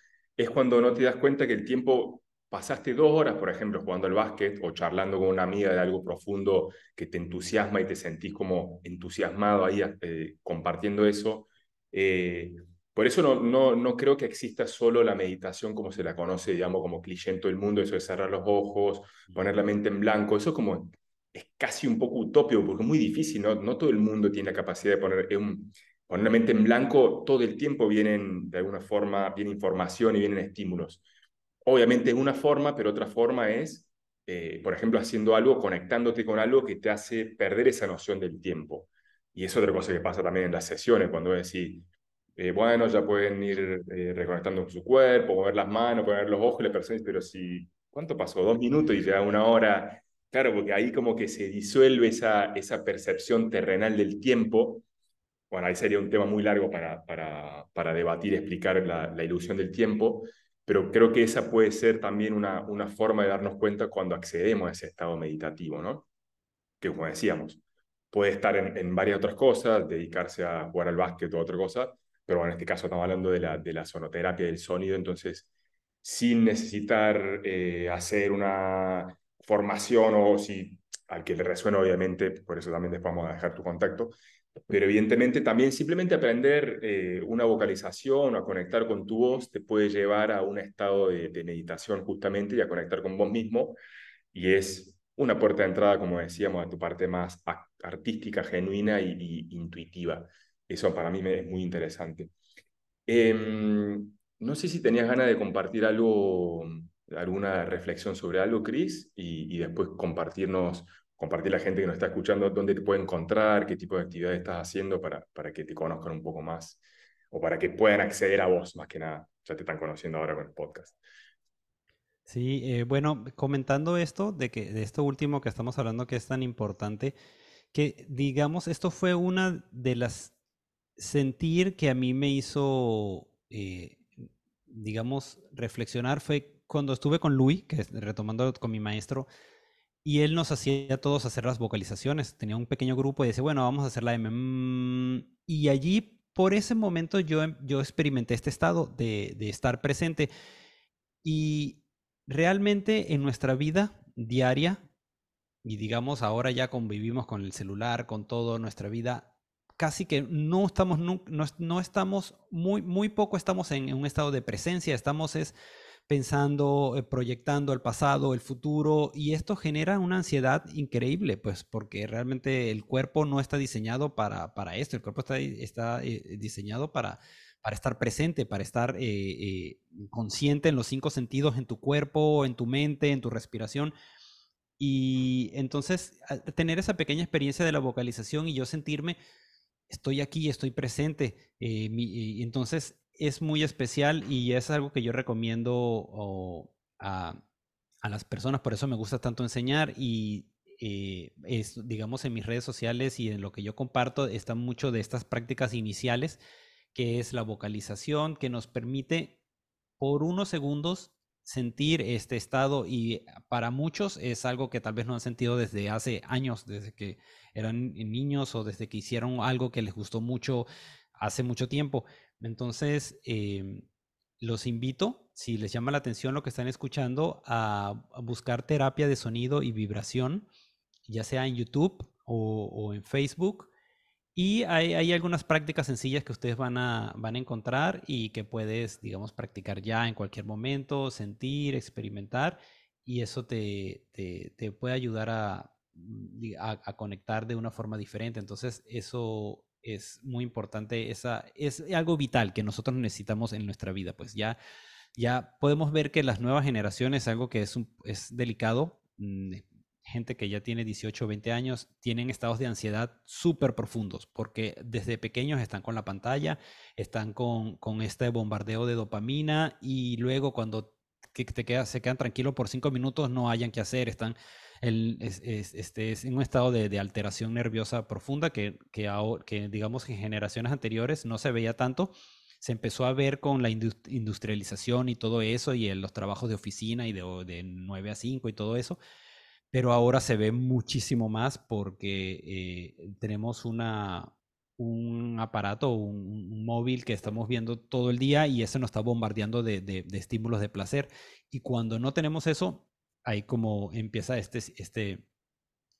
es cuando no te das cuenta que el tiempo, pasaste dos horas, por ejemplo, jugando al básquet o charlando con una amiga de algo profundo que te entusiasma y te sentís como entusiasmado ahí eh, compartiendo eso. Eh, por eso no, no, no creo que exista solo la meditación como se la conoce, digamos, como cliché en todo el mundo, eso de cerrar los ojos, poner la mente en blanco, eso como es casi un poco utópico porque es muy difícil, no, no todo el mundo tiene la capacidad de poner, un, con una mente en blanco, todo el tiempo vienen, de alguna forma, viene información y vienen estímulos. Obviamente es una forma, pero otra forma es, eh, por ejemplo, haciendo algo, conectándote con algo que te hace perder esa noción del tiempo. Y es otra cosa que pasa también en las sesiones, cuando decís, eh, bueno, ya pueden ir eh, reconectando con su cuerpo, mover las manos, poner los ojos, la persona pero si, ¿cuánto pasó? Dos minutos y ya una hora. Claro, porque ahí como que se disuelve esa, esa percepción terrenal del tiempo bueno, ahí sería un tema muy largo para, para, para debatir, explicar la, ilusión del tiempo, pero creo que esa puede ser también una, una forma de darnos cuenta cuando accedemos a ese estado meditativo, ¿no? Que como decíamos, puede estar en, en varias otras cosas, dedicarse a jugar al básquet o otra cosa, pero en este caso estamos hablando de la, de la sonoterapia del sonido, entonces sin necesitar eh, hacer una formación o si al que le resuena obviamente, por eso también después vamos a dejar tu contacto, pero evidentemente también simplemente aprender eh, una vocalización o a conectar con tu voz te puede llevar a un estado de, meditación justamente y a conectar con vos mismo. Y es una puerta de entrada, como decíamos, a tu parte más artística, genuina y, intuitiva. Eso para mí me, es muy interesante. Em, no sé si tenías ganas de compartir algo, alguna reflexión sobre algo, Cris, y, y después compartirnos compartir a la gente que nos está escuchando dónde te puede encontrar, qué tipo de actividades estás haciendo para, para que te conozcan un poco más o para que puedan acceder a vos más que nada. Ya te están conociendo ahora con el podcast. Sí, eh, bueno, comentando esto, de, que, de esto último que estamos hablando que es tan importante, que digamos, esto fue una de las sentir que a mí me hizo, eh, digamos, reflexionar fue cuando estuve con Luis, que retomando con mi maestro, y él nos hacía a todos hacer las vocalizaciones. Tenía un pequeño grupo y decía, bueno, vamos a hacer la M. Mm", y allí, por ese momento, yo, em, yo experimenté este estado de, de estar presente. Y realmente en nuestra vida diaria, y digamos ahora ya convivimos con el celular, con todo nuestra vida, casi que no estamos, no, no estamos, muy, muy poco estamos en, en un estado de presencia, estamos es pensando, eh, proyectando el pasado, el futuro, y esto genera una ansiedad increíble, pues porque realmente el cuerpo no está diseñado para, para esto, el cuerpo está, está eh, diseñado para, para estar presente, para estar eh, consciente en los cinco sentidos, en tu cuerpo, en tu mente, en tu respiración. Y entonces tener esa pequeña experiencia de la vocalización y yo sentirme, estoy aquí, estoy presente. y entonces es muy especial y es algo que yo recomiendo a, las personas, por eso me gusta tanto enseñar y eh, es, digamos, en mis redes sociales y en lo que yo comparto está mucho de estas prácticas iniciales, que es la vocalización, que nos permite por unos segundos sentir este estado y para muchos es algo que tal vez no han sentido desde hace años, desde que eran niños o desde que hicieron algo que les gustó mucho hace mucho tiempo. Entonces, em, los invito, si les llama la atención lo que están escuchando, a, buscar terapia de sonido y vibración, ya sea en YouTube o en Facebook y hay, algunas prácticas sencillas que ustedes van a, van a encontrar y que puedes, digamos, practicar ya en cualquier momento, sentir, experimentar, y eso te, te, puede ayudar a, mm, a, a, conectar de una forma diferente. Entonces, eso es muy importante, esa, es algo vital que nosotros necesitamos en nuestra vida. Pues ya, ya podemos ver que las nuevas generaciones, algo que es, es delicado, mm, gente que ya tiene 18 o 20 años, tienen estados de ansiedad súper profundos, porque desde pequeños están con la pantalla, están con, con este bombardeo de dopamina y luego cuando te quedas, se quedan tranquilos por cinco minutos no hayan que hacer, están el, este, es en un estado de, de alteración nerviosa profunda que, que, que, digamos, en generaciones anteriores no se veía tanto. Se empezó a ver con la industrialización y todo eso, y en los trabajos de oficina y de, de 9 a 5 y todo eso pero ahora se ve muchísimo más porque eh, tenemos una, un aparato, un, móvil que estamos viendo todo el día y eso nos está bombardeando de, de, estímulos de placer. Y cuando no tenemos eso, ahí como empieza este, este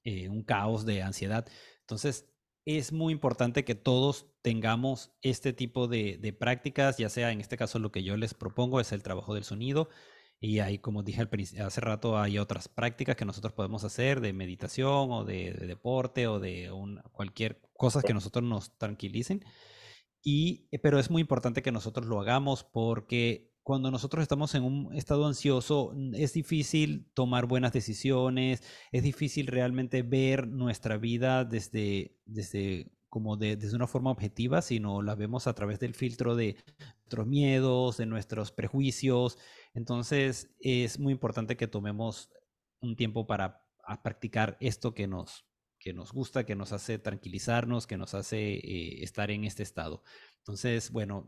eh, un caos de ansiedad. Entonces, es muy importante que todos tengamos este tipo de, de prácticas, ya sea en este caso lo que yo les propongo es el trabajo del sonido, y ahí, como dije hace rato, hay otras prácticas que nosotros podemos hacer de meditación o de, deporte o de cualquier cosa que nosotros nos tranquilicen. Y, eh, pero es muy importante que nosotros lo hagamos porque cuando nosotros estamos en un estado ansioso es difícil tomar buenas decisiones, es difícil realmente ver nuestra vida desde, desde como de, desde una forma objetiva, sino la vemos a través del filtro de nuestros miedos, de nuestros prejuicios, entonces es muy importante que tomemos un tiempo para practicar esto que nos, que nos gusta, que nos hace tranquilizarnos, que nos hace eh, estar en este estado. Entonces, bueno,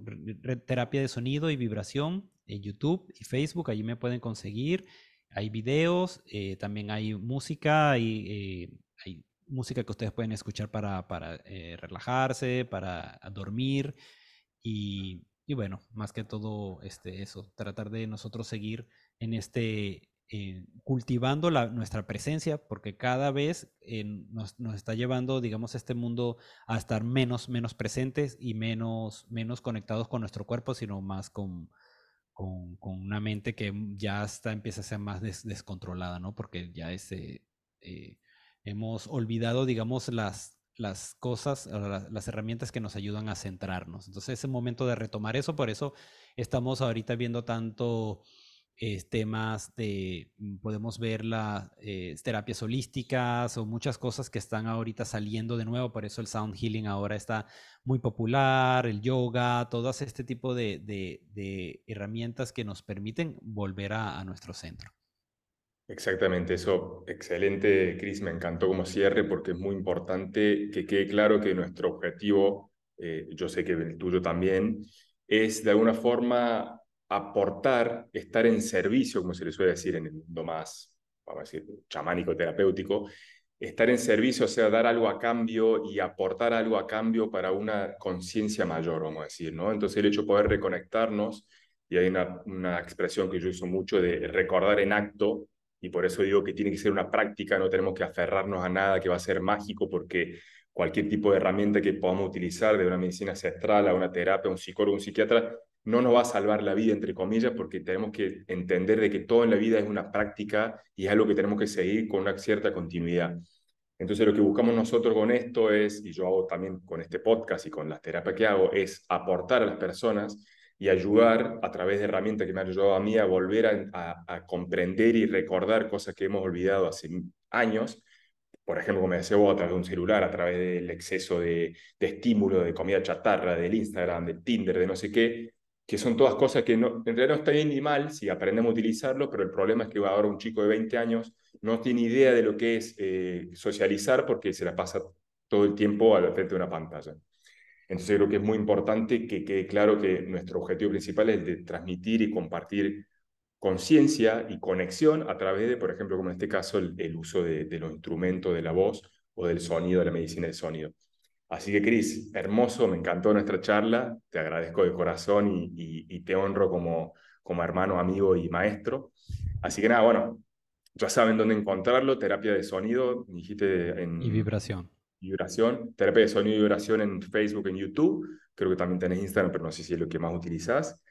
terapia de sonido y vibración en YouTube y Facebook, allí me pueden conseguir. Hay videos, eh, también hay música, y, eh, hay música que ustedes pueden escuchar para, para relajarse, para dormir. Y y bueno, más que todo este, eso, tratar de nosotros seguir en este, eh, cultivando la, nuestra presencia, porque cada vez eh, nos, está llevando, digamos, este mundo a estar menos, menos presentes y menos, menos conectados con nuestro cuerpo, sino más con, con, una mente que ya está, empieza a ser más descontrolada, ¿no? Porque ya ese, eh, hemos olvidado, digamos, las, las cosas, las, herramientas que nos ayudan a centrarnos. Entonces es el momento de retomar eso, por eso estamos ahorita viendo tanto temas de, mm, podemos ver las eh, terapias holísticas o muchas cosas que están ahorita saliendo de nuevo, por eso el sound healing ahora está muy popular, el yoga, todo este tipo de, de, herramientas que nos permiten volver a nuestro centro. Exactamente, eso, excelente, Cris, me encantó como cierre porque es muy importante que quede claro que nuestro objetivo, eh, yo sé que el tuyo también, es de alguna forma aportar, estar en servicio, como se le suele decir en el mundo más, vamos a decir, chamánico, terapéutico, estar en servicio, o sea, dar algo a cambio y aportar algo a cambio para una conciencia mayor, vamos a decir, ¿no? Entonces el hecho de poder reconectarnos, y hay una, una expresión que yo uso mucho de recordar en acto, y por eso digo que tiene que ser una práctica, no tenemos que aferrarnos a nada que va a ser mágico, porque cualquier tipo de herramienta que podamos utilizar, de una medicina ancestral a una terapia, un psicólogo, un psiquiatra, no nos va a salvar la vida, entre comillas, porque tenemos que entender de que todo en la vida es una práctica y es algo que tenemos que seguir con una cierta continuidad. Entonces lo que buscamos nosotros con esto es, y yo hago también con este podcast y con las terapias que hago, es aportar a las personas y ayudar a través de herramientas que me han ayudado a mí a volver a, comprender y recordar cosas que hemos olvidado hace años. Por ejemplo, como decía vos, a través de un celular, a través del exceso de, de estímulo, de comida chatarra, del Instagram, del Tinder, de no sé qué, que son todas cosas que no, en realidad no está bien ni mal si aprendemos a utilizarlo, pero el problema es que ahora un chico de 20 años no tiene idea de lo que es eh, socializar porque se la pasa todo el tiempo al frente de una pantalla. Entonces creo que es muy importante que quede claro que nuestro objetivo principal es el de transmitir y compartir conciencia y conexión a través de, por ejemplo, como en este caso, el, uso de, de, los instrumentos de la voz o del sonido, de la medicina del sonido. Así que, Cris, hermoso, me encantó nuestra charla, te agradezco de corazón y, y, te honro como, como hermano, amigo y maestro. Así que nada, bueno, ya saben dónde encontrarlo, terapia de sonido, dijiste en... Y vibración. Vibración, terapia de sonido y vibración en Facebook, en YouTube, creo que también tenés Instagram, pero no sé si es lo que más utilizás.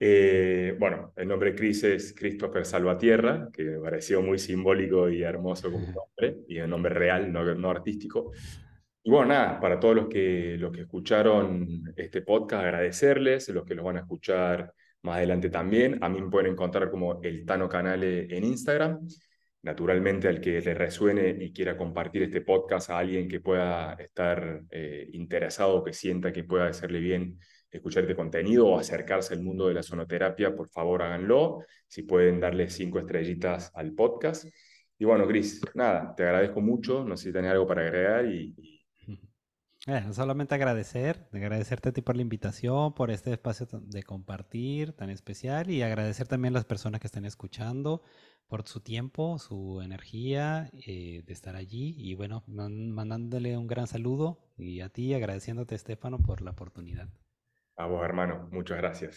Eh, bueno, el nombre de Chris es Christopher Salvatierra, que me pareció muy simbólico y hermoso como nombre, y el nombre real, no, no artístico. Y bueno, nada, para todos los que, los que escucharon este podcast, agradecerles, los que los van a escuchar más adelante también. A mí me pueden encontrar como el Tano Canale en Instagram. Naturalmente, al que le resuene y quiera compartir este podcast a alguien que pueda estar eh, interesado, que sienta que pueda hacerle bien escuchar este contenido o acercarse al mundo de la sonoterapia, por favor háganlo. Si pueden darle cinco estrellitas al podcast. Y bueno, Gris, nada, te agradezco mucho. No sé si tenés algo para agregar y, solamente agradecer, agradecerte a ti por la invitación, por este espacio de compartir tan especial y agradecer también a las personas que están escuchando por su tiempo, su energía eh, de estar allí y bueno, mandándole un gran saludo y a ti agradeciéndote, Estefano, por la oportunidad. A vos, hermano, muchas gracias.